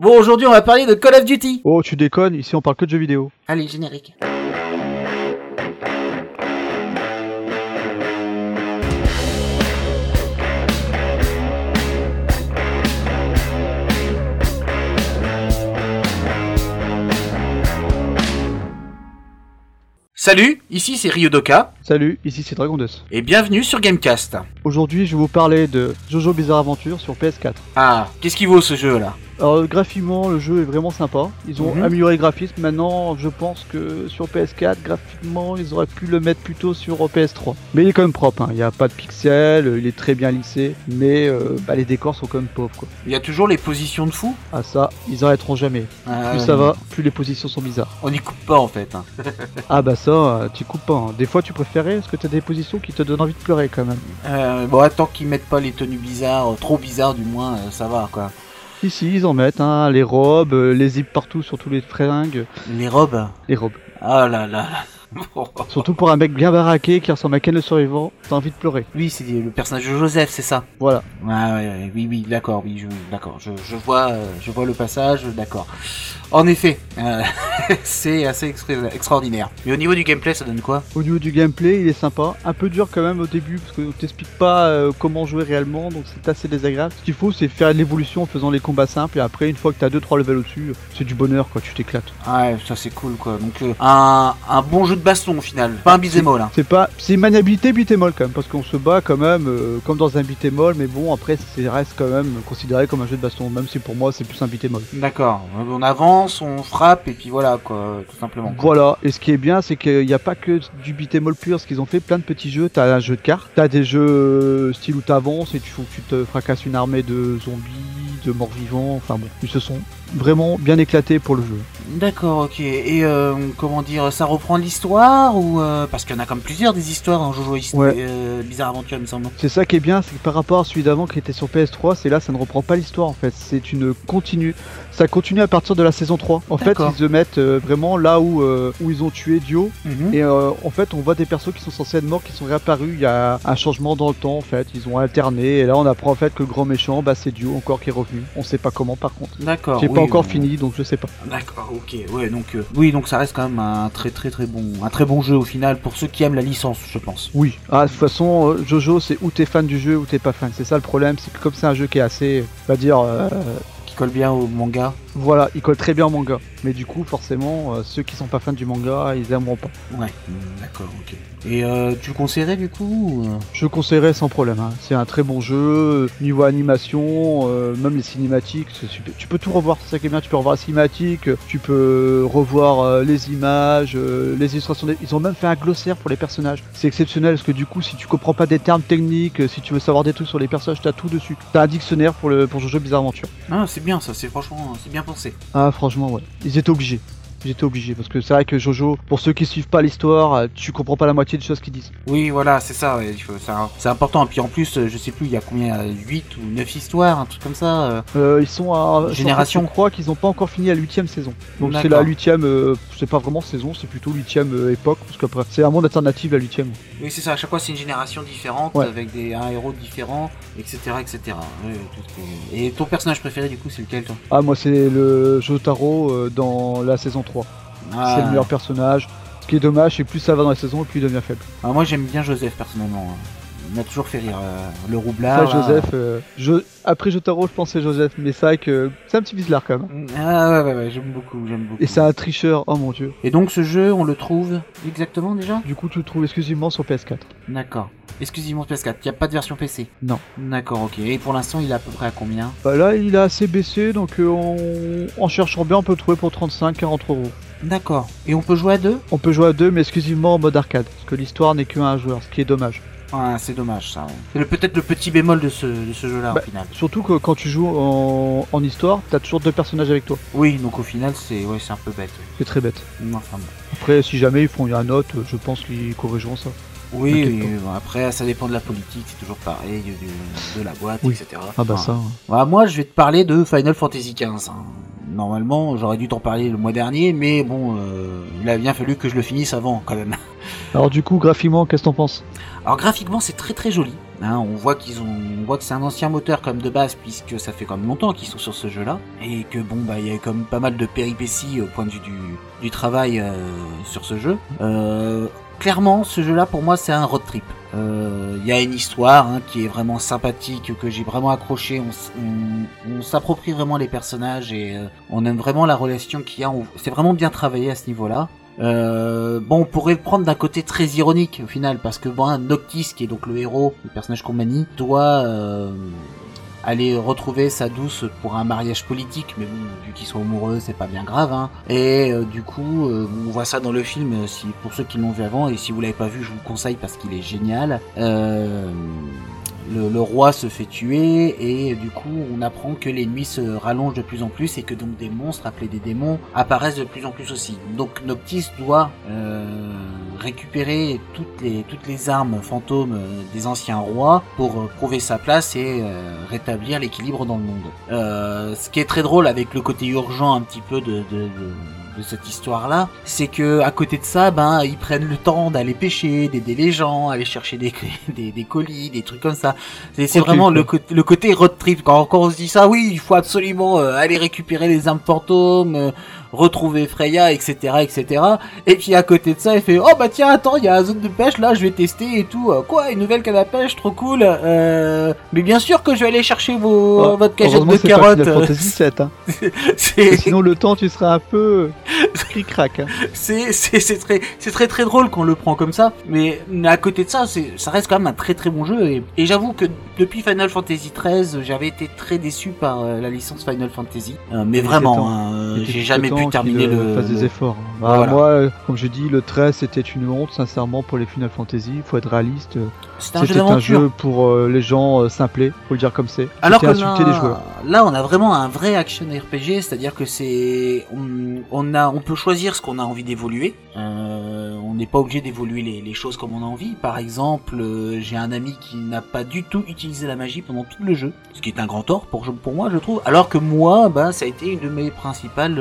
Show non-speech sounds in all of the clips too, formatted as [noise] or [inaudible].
Bon, aujourd'hui, on va parler de Call of Duty. Oh, tu déconnes, ici on parle que de jeux vidéo. Allez, générique. Salut, ici c'est Ryodoka, Salut, ici c'est Dragon et bienvenue sur Gamecast. Aujourd'hui, je vais vous parler de Jojo Bizarre Adventure sur PS4. Ah, qu'est-ce qu'il vaut ce jeu là Alors, graphiquement, le jeu est vraiment sympa. Ils ont Mhm. amélioré le graphisme. Maintenant, je pense que sur PS4, graphiquement, ils auraient pu le mettre plutôt sur PS3. Mais il est quand même propre, hein. il n'y a pas de pixels, il est très bien lissé. Mais euh, bah, les décors sont quand même pauvres. Quoi. Il y a toujours les positions de fou? Ah, ça, ils arrêteront jamais. Ah, Plus ça va, plus les positions sont bizarres. On n'y coupe pas en fait. hein. [laughs] Ah, bah ça, euh, tu coupes pas. hein. Des fois, tu préférais parce que t'as des positions qui te donnent envie de pleurer quand même? Euh, bon, tant qu'ils mettent pas les tenues bizarres, euh, trop bizarres du moins, euh, ça va quoi. Ici, ils en mettent, hein, les robes, euh, les zips partout sur tous les fringues, Les robes les robes. Ah là là. Surtout pour un mec bien baraqué qui ressemble à Ken le survivant, t'as envie de pleurer. Oui, c'est le personnage de Joseph, c'est ça. Voilà. Ouais, ouais, oui, oui, d'accord, oui, je, d'accord, je, je vois, euh, je vois le passage, d'accord. En effet, euh, [laughs] c'est assez extra- extraordinaire. Et au niveau du gameplay, ça donne quoi? Au niveau du gameplay, il est sympa. Un peu dur quand même au début parce qu'on t'explique pas euh, comment jouer réellement, donc c'est assez désagréable. Ce qu'il faut, c'est faire l'évolution en faisant les combats simples et après, une fois que t'as 2-3 levels au-dessus, c'est du bonheur quoi, tu t'éclates. Ouais, ça c'est cool quoi. Donc un, un bon jeu de baston au final, pas un all. Hein. C'est pas, c'est une maniabilité all quand même parce qu'on se bat quand même euh, comme dans un all, mais bon après, c'est reste quand même considéré comme un jeu de baston, même si pour moi c'est plus un all. D'accord, on avance, on frappe et puis voilà quoi, tout simplement. Voilà, et ce qui est bien, c'est qu'il n'y a pas que du all pur, parce qu'ils ont fait plein de petits jeux. T'as un jeu de cartes, t'as des jeux euh, style où t'avances et tu faut que tu te fracasses une armée de zombies, de morts vivants, enfin bon, ils se sont vraiment bien éclatés pour le jeu. D'accord, ok. Et euh, comment dire, ça reprend l'histoire ou euh, parce qu'il y en a comme plusieurs des histoires dans Jojo Hist- Ouais. euh, Bizarre Aventure, il me semble. C'est ça qui est bien, c'est que par rapport à celui d'avant qui était sur PS3, c'est là, ça ne reprend pas l'histoire en fait, c'est une continue. Ça continue à partir de la saison 3. En fait, ils se mettent vraiment là où, où ils ont tué Dio, Mhm. Et en fait, on voit des persos qui sont censés être morts, qui sont réapparus. Il y a un changement dans le temps, en fait. Ils ont alterné. Et là, on apprend en fait que le grand méchant, bah, c'est Dio encore qui est revenu. On sait pas comment, par contre. D'accord. J'ai oui, pas encore euh, fini, donc je sais pas. D'accord, ok, ouais, donc euh, oui, donc ça reste quand même un très très très bon, un très bon jeu au final pour ceux qui aiment la licence, je pense. Oui. Ah, de toute façon, euh, Jojo, c'est où t'es fan du jeu ou t'es pas fan. C'est ça le problème. C'est que comme c'est un jeu qui est assez, on va dire, euh, Qui colle bien au manga. Voilà, il colle très bien au manga. Mais du coup, forcément, euh, ceux qui sont pas fans du manga, ils aimeront pas. Ouais, mm, d'accord, ok. Et euh, tu le conseillerais du coup ou, euh? Je conseillerais sans problème. hein. C'est un très bon jeu. Niveau animation, euh, même les cinématiques, c'est super. Tu peux tout revoir. C'est ça qui est bien. Tu peux revoir la cinématique. Tu peux revoir les images, les illustrations. des- Ils ont même fait un glossaire pour les personnages. C'est exceptionnel parce que du coup, si tu comprends pas des termes techniques, si tu veux savoir des trucs sur les personnages, t'as tout dessus. T'as un dictionnaire pour le pour Jojo Bizarre Aventure. Ah, c'est bien ça, c'est franchement, c'est bien Ah, franchement, ouais. Ils étaient obligés. Ils étaient obligés parce que c'est vrai que Jojo, pour ceux qui suivent pas l'histoire, euh, tu comprends pas la moitié des choses qu'ils disent. Oui, voilà, c'est ça, ouais, c'est important. Et puis en plus, euh, je sais plus, il y a combien, 8 ou 9 histoires, un truc comme ça. euh. Ils sont à Génération. Je crois qu'ils n'ont pas encore fini la huitième saison. Donc c'est la huitième. euh, c'est pas vraiment saison, c'est plutôt huitième euh, époque parce qu'après c'est un monde alternatif la huitième. Oui, c'est ça, à chaque fois c'est une génération différente, Ouais. avec des, un héros différent, etc. etc. Tout Et ton personnage préféré du coup, c'est lequel toi? Ah moi c'est le Jotaro dans la saison 3. Ah. C'est le meilleur personnage. Ce qui est dommage, c'est plus ça va dans la saison, et plus il devient faible. Ah, moi j'aime bien Joseph personnellement. hein. Il m'a toujours fait rire. euh, le roublard. là. Joseph. euh, je... Après Jotaro, je pensais Joseph, mais c'est vrai que c'est un petit bizarre quand même. Ah ouais, ouais, ouais, j'aime beaucoup, j'aime beaucoup. Et c'est un tricheur, oh mon dieu. Et donc ce jeu, on le trouve exactement déjà? Du coup, tu le trouves exclusivement sur PS4. D'accord. Exclusivement PS4, il n'y a pas de version PC Non. D'accord, ok. Et pour l'instant, il est à peu près à combien? Bah là, il a assez baissé, donc euh, on... en cherchant bien, on peut le trouver pour 35-40 euros. D'accord. Et on peut jouer à deux? On peut jouer à deux, mais exclusivement en mode arcade, parce que l'histoire n'est qu'un joueur, ce qui est dommage. Ah, c'est dommage ça. ouais. C'est le- peut-être le petit bémol de ce, de ce jeu-là Bah, au final. Surtout que quand tu joues en, en histoire, t'as toujours deux personnages avec toi. Oui, donc au final, c'est ouais, c'est un peu bête. C'est très bête. ouais. Enfin bon. Après, si jamais ils font une note, je pense qu'ils corrigeront ça. Oui, T'inquiète oui, bon, après, ça dépend de la politique, c'est toujours pareil, de la boîte, Oui. etc. Ah bah Enfin, ça. Voilà, moi, je vais te parler de Final Fantasy XV. hein. Normalement, j'aurais dû t'en parler le mois dernier, mais bon, euh, il a bien fallu que je le finisse avant, quand même. [laughs] Alors du coup, graphiquement, qu'est-ce que t'en penses? Alors graphiquement c'est très très joli. Hein, on voit qu'ils ont, on voit que c'est un ancien moteur comme de base puisque ça fait quand même longtemps qu'ils sont sur ce jeu-là et que bon bah il y a comme pas mal de péripéties au point de vue du, du travail euh, sur ce jeu. Euh, clairement, ce jeu-là pour moi c'est un road trip. Euh, Il y a une histoire hein, qui est vraiment sympathique, que j'ai vraiment accroché. On, s'approprie vraiment les personnages et euh, on aime vraiment la relation qu'il y a. C'est vraiment bien travaillé à ce niveau-là. Euh, bon, on pourrait le prendre d'un côté très ironique au final, parce que bon, Noctis, qui est donc le héros, le personnage qu'on manie, doit euh, aller retrouver sa douce pour un mariage politique, mais bon, vu qu'ils sont amoureux, c'est pas bien grave. Hein. Et euh, du coup, euh, on voit ça dans le film, si, pour ceux qui l'ont vu avant, et si vous l'avez pas vu, je vous le conseille parce qu'il est génial. Euh, le, roi se fait tuer et du coup on apprend que les nuits se rallongent de plus en plus et que donc des monstres appelés des démons apparaissent de plus en plus aussi. Donc Noctis doit euh, récupérer toutes les toutes les armes fantômes euh, des anciens rois pour euh, prouver sa place et rétablir l'équilibre dans le monde. Ce qui est très drôle avec le côté urgent un petit peu de de cette histoire-là, c'est que à côté de ça, ben ils prennent le temps d'aller pêcher, d'aider les gens, aller chercher des, [laughs] des, des colis, des trucs comme ça. C'est vraiment le, côté road trip. Quand, quand on se dit ça, oui, il faut absolument euh, aller récupérer les armes fantômes, euh, retrouver Freya, etc., etc. Et puis à côté de ça, il fait oh bah tiens attends, il y a la zone de pêche là, je vais tester et tout. Euh, Quoi, une nouvelle canne à pêche, trop cool. Euh, mais bien sûr que je vais aller chercher vos Oh, votre cagette Heureusement de pas carottes. Final Fantasy [laughs] 7, hein. C'est sinon le temps tu serais un peu [laughs] cric-crac. Hein. c'est c'est très c'est très très drôle quand on le prend comme ça mais à côté de ça c'est ça reste quand même un très très bon jeu et, et j'avoue que depuis Final Fantasy XIII j'avais été très déçu par euh, la licence Final Fantasy Euh, mais vraiment hein, euh, j'ai jamais pu terminer le, fasse des efforts. Bah, Voilà. Moi, comme je dis, le 13 c'était une honte, sincèrement, pour les Final Fantasy. Il faut être réaliste. C'est un jeu C'était un jeu pour euh, les gens euh, simplés, faut le dire comme c'est. alors que insulter là, les joueurs. là on a vraiment un vrai action RPG c'est-à-dire que c'est on, on a on peut choisir ce qu'on a envie d'évoluer euh, on n'est pas obligé d'évoluer les, les choses comme on a envie par exemple euh, j'ai un ami qui n'a pas du tout utilisé la magie pendant tout le jeu ce qui est un grand tort pour, pour moi je trouve alors que moi ben ça a été une de mes principales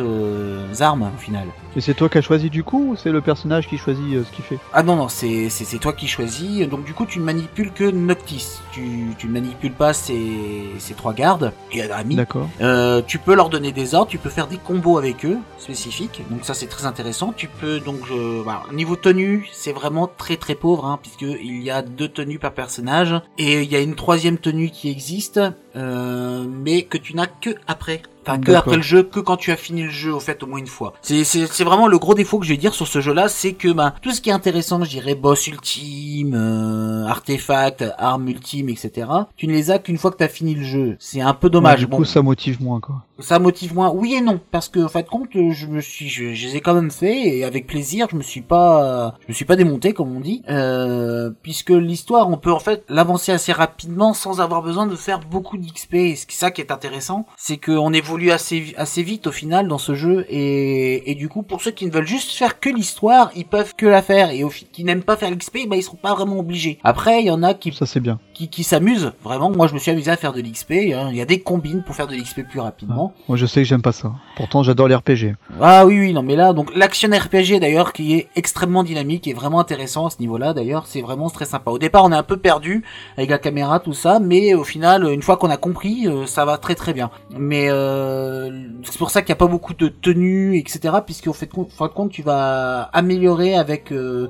armes au final Et c'est toi qui as choisi du coup ou c'est le personnage qui choisit ce qu'il fait? Ah non, non, c'est toi qui choisis. Donc du coup, tu manipules que Noctis. Tu, tu ne manipules pas ces, ces trois gardes et amis. D'accord. Euh, tu peux leur donner des ordres, tu peux faire des combos avec eux spécifiques. Donc ça, c'est très intéressant. Tu peux donc, je, voilà. niveau tenue, c'est vraiment très très pauvre, hein, puisque il y a deux tenues par personnage et il y a une troisième tenue qui existe, euh, mais que tu n'as que après. Enfin, que après le jeu, que quand tu as fini le jeu, au fait, au moins une fois. C'est, c'est, c'est vraiment le gros défaut que je vais dire sur ce jeu-là, c'est que, bah, tout ce qui est intéressant, je dirais, boss ultime, euh, artefact, arme ultime, etc., tu ne les as qu'une fois que tu as fini le jeu. C'est un peu dommage. Ouais, du Bon, coup, ça motive moins quoi. Ça motive moins. Oui et non, parce que en fait compte, euh, je me suis, je, je les ai quand même fait et avec plaisir. Je me suis pas, je me suis pas démonté comme on dit, euh, puisque l'histoire, on peut en fait l'avancer assez rapidement sans avoir besoin de faire beaucoup d'XP. Et c'est ça qui est intéressant, c'est qu'on évolue assez assez vite au final dans ce jeu et, et du coup pour ceux qui ne veulent juste faire que l'histoire, ils peuvent que la faire et au qui n'aiment pas faire l'XP, bah ils seront pas vraiment obligés. Après, il y en a qui Ça c'est bien. qui, qui s'amusent vraiment. Moi, je me suis amusé à faire de l'XP. hein. Il y a des combines pour faire de l'XP plus rapidement. Moi je sais que j'aime pas ça. Pourtant j'adore les RPG. Ah oui, oui, non, mais là, donc l'action RPG d'ailleurs qui est extrêmement dynamique et vraiment intéressant à ce niveau-là. D'ailleurs, c'est vraiment très sympa. Au départ, on est un peu perdu avec la caméra, tout ça, mais au final, une fois qu'on a compris, euh, ça va très très bien. Mais euh, c'est pour ça qu'il n'y a pas beaucoup de tenues, etc. Puisqu'au fait, fin de compte, tu vas améliorer avec euh,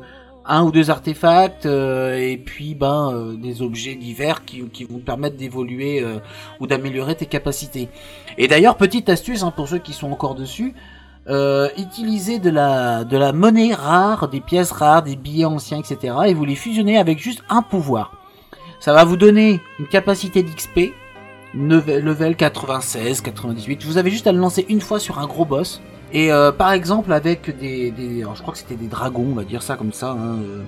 un ou deux artefacts euh, et puis ben euh, des objets divers qui, te permettre d'évoluer euh, ou d'améliorer tes capacités. Et d'ailleurs, petite astuce hein, pour ceux qui sont encore dessus, utilisez de la, de la monnaie rare, des pièces rares, des billets anciens, etc. et vous les fusionnez avec juste un pouvoir. Ça va vous donner une capacité d'XP, level 96, 98. Vous avez juste à le lancer une fois sur un gros boss. Et euh, par exemple avec des, des alors je crois que c'était des dragons, on va dire ça comme ça, hein, euh,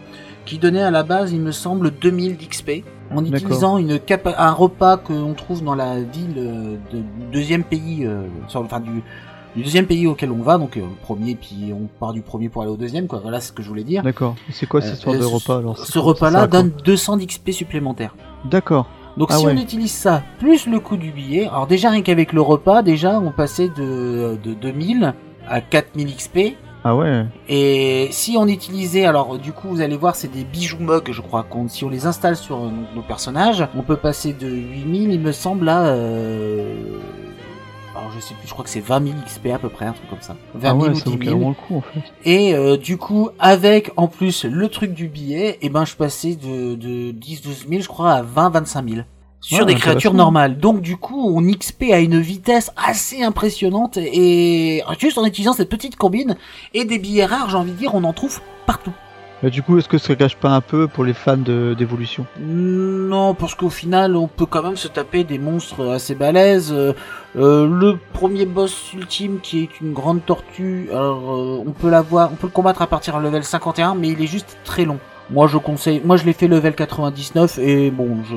qui donnaient à la base, il me semble, 2000 d'XP en utilisant une capa- un repas que l'on trouve dans la ville euh, de, du deuxième pays, euh, sur, enfin du, du deuxième pays auquel on va, donc euh, premier, puis on part du premier pour aller au deuxième, quoi. Voilà ce que je voulais dire. D'accord. C'est quoi cette histoire de repas alors Ce repas-là donne 200 d'XP supplémentaires. D'accord. Donc Ah si ouais. on utilise ça, plus le coût du billet, alors déjà rien qu'avec le repas, déjà on passait de, de 2000 à 4000 XP, Ah ouais. Et si on utilisait, alors du coup vous allez voir c'est des bijoux mugs je crois, qu'on si on les installe sur euh, nos personnages, on peut passer de 8000 il me semble à... Euh... Alors je sais plus, je crois que c'est 20 000 XP à peu près, un truc comme ça. 20 ah 000 ouais, ou ça 10 vaut 000. carrément le coup en fait. Et euh, du coup, avec en plus le truc du billet, et ben je passais de, de 10-12 000 je crois à 20-25 000 sur Ouais, des créatures normales. Donc du coup, on XP à une vitesse assez impressionnante et juste en utilisant cette petite combine et des billets rares, j'ai envie de dire, on en trouve partout. Mais du coup, est-ce que ça gâche pas un peu pour les fans de- d'évolution? Non, parce qu'au final, on peut quand même se taper des monstres assez balèzes. Euh, le premier boss ultime, qui est une grande tortue, alors euh, on peut l'avoir, on peut le combattre à partir de level 51, mais il est juste très long. Moi, je conseille. Moi, je l'ai fait level 99 et bon, je,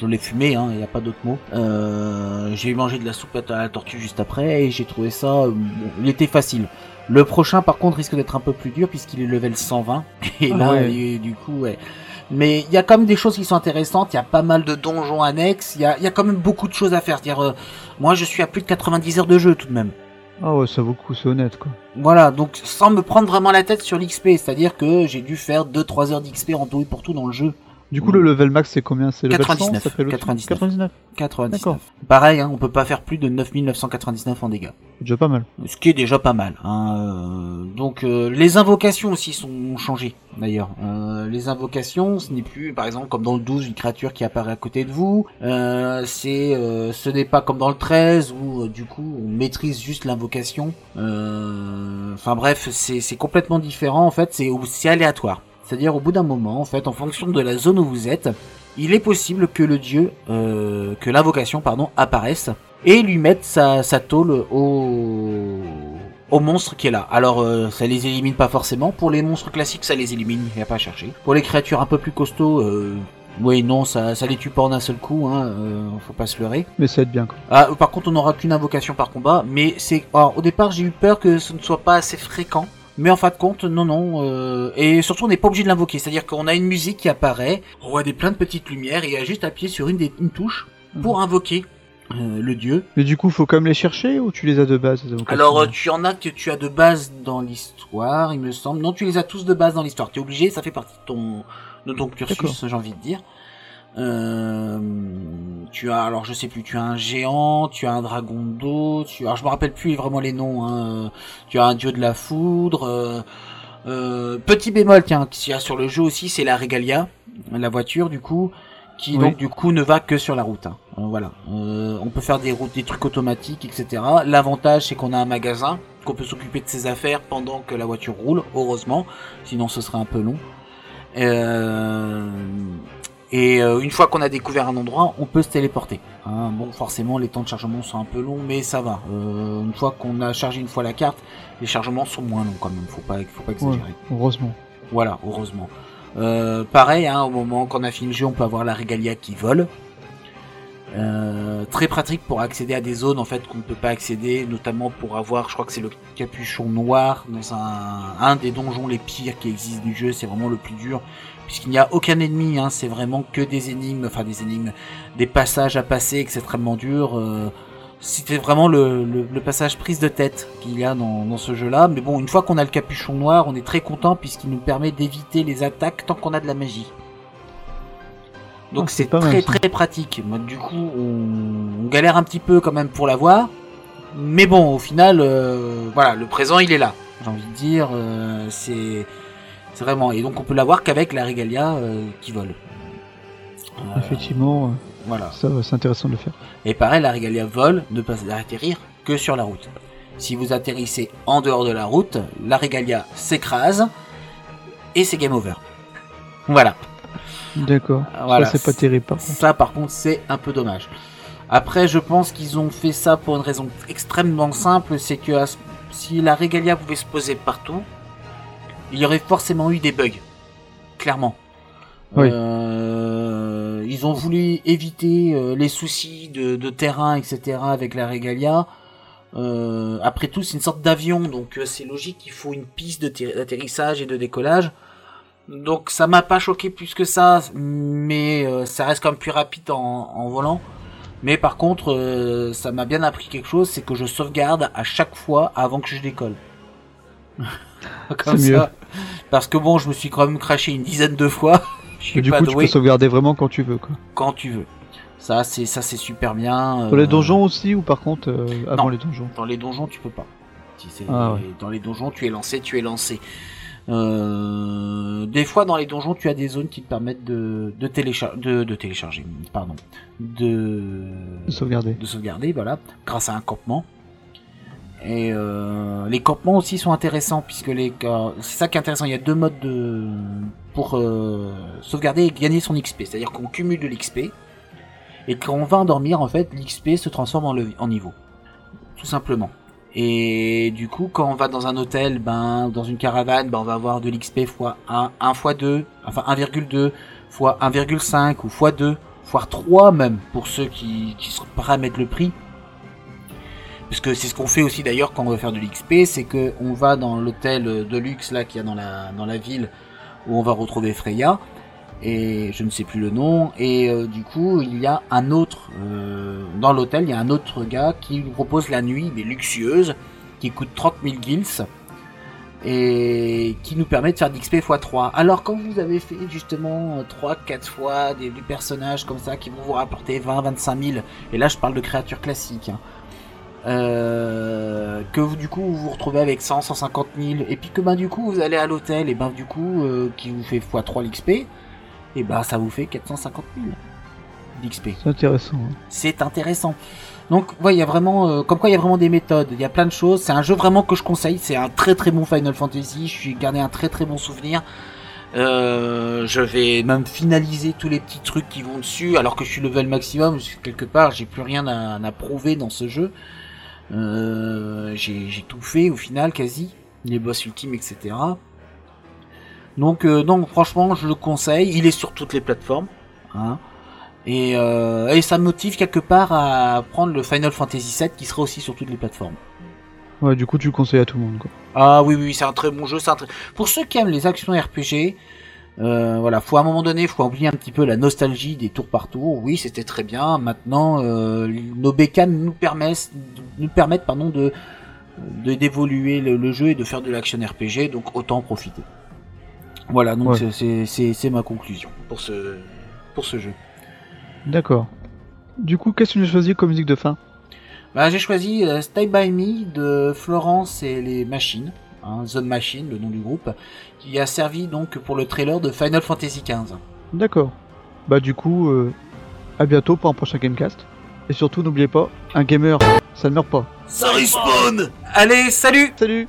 je l'ai fumé, hein, il n'y a pas d'autre mot. Euh, j'ai mangé de la soupe à la tortue juste après et j'ai trouvé ça. euh, bon, il était facile. Le prochain, par contre, risque d'être un peu plus dur puisqu'il est level 120 [laughs] et Ah là, ouais. il- du coup, ouais. Mais il y a quand même des choses qui sont intéressantes. Il y a pas mal de donjons annexes. Il y a, y a quand même beaucoup de choses à faire. C'est-à-dire, euh, moi, je suis à plus de 90 heures de jeu tout de même. Ah ouais, ça vaut le coup, c'est honnête quoi. Voilà, donc sans me prendre vraiment la tête sur l'XP, c'est-à-dire que j'ai dû faire 2-3 heures d'XP en tout et pour tout dans le jeu. Du coup, le level max c'est combien C'est level 99, 100 ça fait le 99. 99. 99. D'accord. Pareil, hein, on peut pas faire plus de 9999 en dégâts. Déjà pas mal. Ce qui est déjà pas mal. Hein. euh, Donc euh, les invocations aussi sont changées d'ailleurs. Euh, les invocations, ce n'est plus par exemple comme dans le 12 une créature qui apparaît à côté de vous. Euh, c'est, euh, ce n'est pas comme dans le 13 où euh, du coup on maîtrise juste l'invocation. Euh, Enfin bref, c'est c'est complètement différent en fait. C'est c'est aléatoire. C'est-à-dire au bout d'un moment en fait, en fonction de la zone où vous êtes, il est possible que le dieu, euh, que l'invocation pardon apparaisse et lui mettre sa, sa tôle au, au monstre qui est là. Alors euh, ça les élimine pas forcément. Pour les monstres classiques, ça les élimine, il n'y a pas à chercher. Pour les créatures un peu plus costauds, euh, oui non, ça, ça les tue pas en un seul coup, hein, euh, faut pas se leurrer. Mais ça aide bien quoi. Ah, par contre, on n'aura qu'une invocation par combat, mais c'est. alors, au départ, j'ai eu peur que ce ne soit pas assez fréquent. Mais en fin de compte, non, non. euh, Et surtout, on n'est pas obligé de l'invoquer. C'est-à-dire qu'on a une musique qui apparaît, on voit des plein de petites lumières, et il y a juste à appuyer sur une, des, une touche pour invoquer euh, le dieu. Mais du coup, faut quand même les chercher ou tu les as de base Alors, euh, tu en as que tu as de base dans l'histoire, il me semble. Non, tu les as tous de base dans l'histoire. Tu es obligé, ça fait partie de ton, de ton cursus, j'ai envie de dire. Euh, tu as, alors je sais plus, tu as un géant, tu as un dragon d'eau, tu, alors je me rappelle plus vraiment les noms. Hein. Tu as un dieu de la foudre. euh, euh, petit bémol, tiens, qu'il y a sur le jeu aussi, c'est la Regalia, la voiture du coup, qui Oui. donc du coup ne va que sur la route. hein. Euh, voilà, Euh, on peut faire des routes, des trucs automatiques, etc. L'avantage c'est qu'on a un magasin, qu'on peut s'occuper de ses affaires pendant que la voiture roule, heureusement, sinon ce serait un peu long. Et euh, une fois qu'on a découvert un endroit, on peut se téléporter. hein. bon, forcément, les temps de chargement sont un peu longs, mais ça va. Euh, une fois qu'on a chargé une fois la carte, les chargements sont moins longs quand même. Faut pas, faut pas exagérer. Heureusement. Voilà, heureusement. Euh, pareil, hein, au moment qu'on a fini le jeu, on peut avoir la Regalia qui vole. Euh, très pratique pour accéder à des zones en fait qu'on ne peut pas accéder, notamment pour avoir, je crois que c'est le capuchon noir dans un, un des donjons les pires qui existent du jeu. C'est vraiment le plus dur puisqu'il n'y a aucun ennemi. Hein, c'est vraiment que des énigmes, enfin des énigmes, des passages à passer extrêmement durs. Euh, c'était vraiment le, passage prise de tête qu'il y a dans, dans ce jeu-là. Mais bon, une fois qu'on a le capuchon noir, on est très content puisqu'il nous permet d'éviter les attaques tant qu'on a de la magie. Donc Ah, c'est très très pratique. Du coup, on, on galère un petit peu quand même pour l'avoir. Mais bon, au final, euh, voilà, le présent il est là. J'ai envie de dire, euh, c'est c'est vraiment. Et donc on peut l'avoir qu'avec la Regalia euh, qui vole. Effectivement, Voilà. ça c'est intéressant de le faire. Et pareil, la Regalia vole ne peut atterrir que sur la route. Si vous atterrissez en dehors de la route, la Regalia s'écrase et c'est game over. Voilà. D'accord. Voilà. Ça c'est pas terrible par contre. Ça, par contre, c'est un peu dommage. Après, je pense qu'ils ont fait ça pour une raison extrêmement simple, c'est que si la Regalia pouvait se poser partout, il y aurait forcément eu des bugs. Clairement. Oui. Euh, ils ont voulu éviter euh, les soucis de, de terrain, etc. avec la Regalia. Euh, après tout, c'est une sorte d'avion, donc euh, c'est logique qu'il faut une piste d'atterrissage et de décollage. Donc ça m'a pas choqué plus que ça, mais euh, ça reste quand même plus rapide en, en volant. Mais par contre, euh, ça m'a bien appris quelque chose, c'est que je sauvegarde à chaque fois avant que je décolle. [laughs] Comme C'est mieux. ça. Parce que bon, je me suis quand même craché une dizaine de fois. [laughs] Je suis du pas coup, tu peux sauvegarder vraiment quand tu veux. Quoi. quand tu veux. Ça, c'est ça, c'est super bien. Dans les euh, donjons aussi ou par contre euh, avant non. les donjons? Dans les donjons, tu peux pas. Si c'est- Ah ouais. Dans les donjons, tu es lancé, tu es lancé. Euh, des fois, dans les donjons, tu as des zones qui te permettent de, de, de, de télécharger, pardon, de, de sauvegarder. de sauvegarder, voilà, grâce à un campement. Et euh, les campements aussi sont intéressants puisque les euh, c'est ça qui est intéressant. Il y a deux modes de pour euh, sauvegarder et gagner son XP. C'est-à-dire qu'on cumule de l'XP et quand on va endormir, en fait, l'XP se transforme en niveau, tout simplement. Et du coup, quand on va dans un hôtel, ben dans une caravane, ben on va avoir de l'XP fois 1, 1 fois 2, enfin 1,2 fois 1,5 ou fois 2, fois 3 même pour ceux qui, qui à mettre le prix. Parce que c'est ce qu'on fait aussi d'ailleurs quand on veut faire de l'XP, c'est que on va dans l'hôtel de luxe là qu'il y a dans la, dans la ville où on va retrouver Freya, et je ne sais plus le nom, et euh, du coup il y a un autre, euh, dans l'hôtel il y a un autre gars qui nous propose la nuit, mais luxueuse, qui coûte 30 000 gils, et qui nous permet de faire d'XP x3. Alors quand vous avez fait justement 3-4 fois des, personnages comme ça qui vont vous rapporter 20-25 000, et là je parle de créatures classiques, hein, euh, que vous, du coup vous vous retrouvez avec 100, 150 000, et puis que ben du coup vous allez à l'hôtel, et ben du coup qui vous fait x3 l'XP, et ben ça vous fait 450 000 d'XP. C'est intéressant. hein. C'est intéressant. Donc ouais, il y a vraiment, euh, comme quoi il y a vraiment des méthodes, il y a plein de choses. C'est un jeu vraiment que je conseille. C'est un très très bon Final Fantasy. Je suis gardé un très très bon souvenir. Euh, je vais même finaliser tous les petits trucs qui vont dessus, alors que je suis level maximum. Quelque part, j'ai plus rien à, à prouver dans ce jeu. Euh, j'ai tout fait au final quasi, les boss ultimes, etc. Donc euh, donc franchement, je le conseille. Il est sur toutes les plateformes. Hein. Et, euh, et ça me motive quelque part à prendre le Final Fantasy VII qui sera aussi sur toutes les plateformes. Ouais, du coup, tu le conseilles à tout le monde. Quoi. Ah oui, oui, c'est un très bon jeu. c'est Un très... Pour ceux qui aiment les actions RPG, euh, voilà, faut à un moment donné, faut oublier un petit peu la nostalgie des tours par tour. Oui, c'était très bien. Maintenant, euh, nos bécanes nous permettent, nous permettent, pardon, de de- d'évoluer le, le jeu et de faire de l'action RPG. Donc autant en profiter. Voilà, donc Ouais. c'est- c'est c'est c'est ma conclusion pour ce pour ce jeu. D'accord. Du coup, qu'est-ce que tu as choisi comme musique de fin? Bah, j'ai choisi euh, Stay By Me de Florence et les Machines, hein, The Machine, le nom du groupe, qui a servi donc pour le trailer de Final Fantasy XV. D'accord. Bah, du coup, euh, à bientôt pour un prochain Gamecast. Et surtout, n'oubliez pas, un gamer, ça ne meurt pas. Ça respawn Allez, salut Salut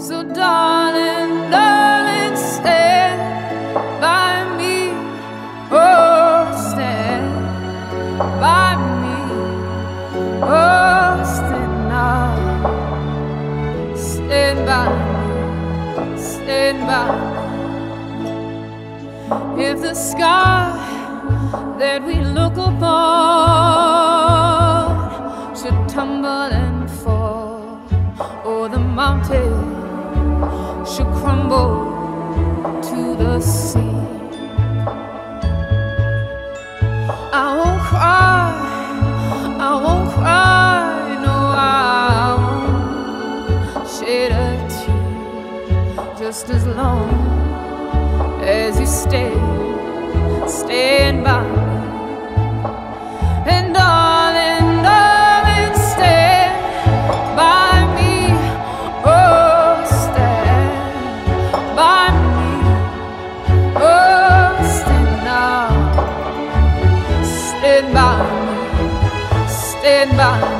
So, darling, darling, stand by me. Oh, stand by me. Oh, stand now. Stand by me. Stand by me. If the sky that we look upon should tumble and fall, or the mountain should crumble to the sea. I won't cry, I won't cry, no, I won't shed a tear just as long as you stay stand by stand by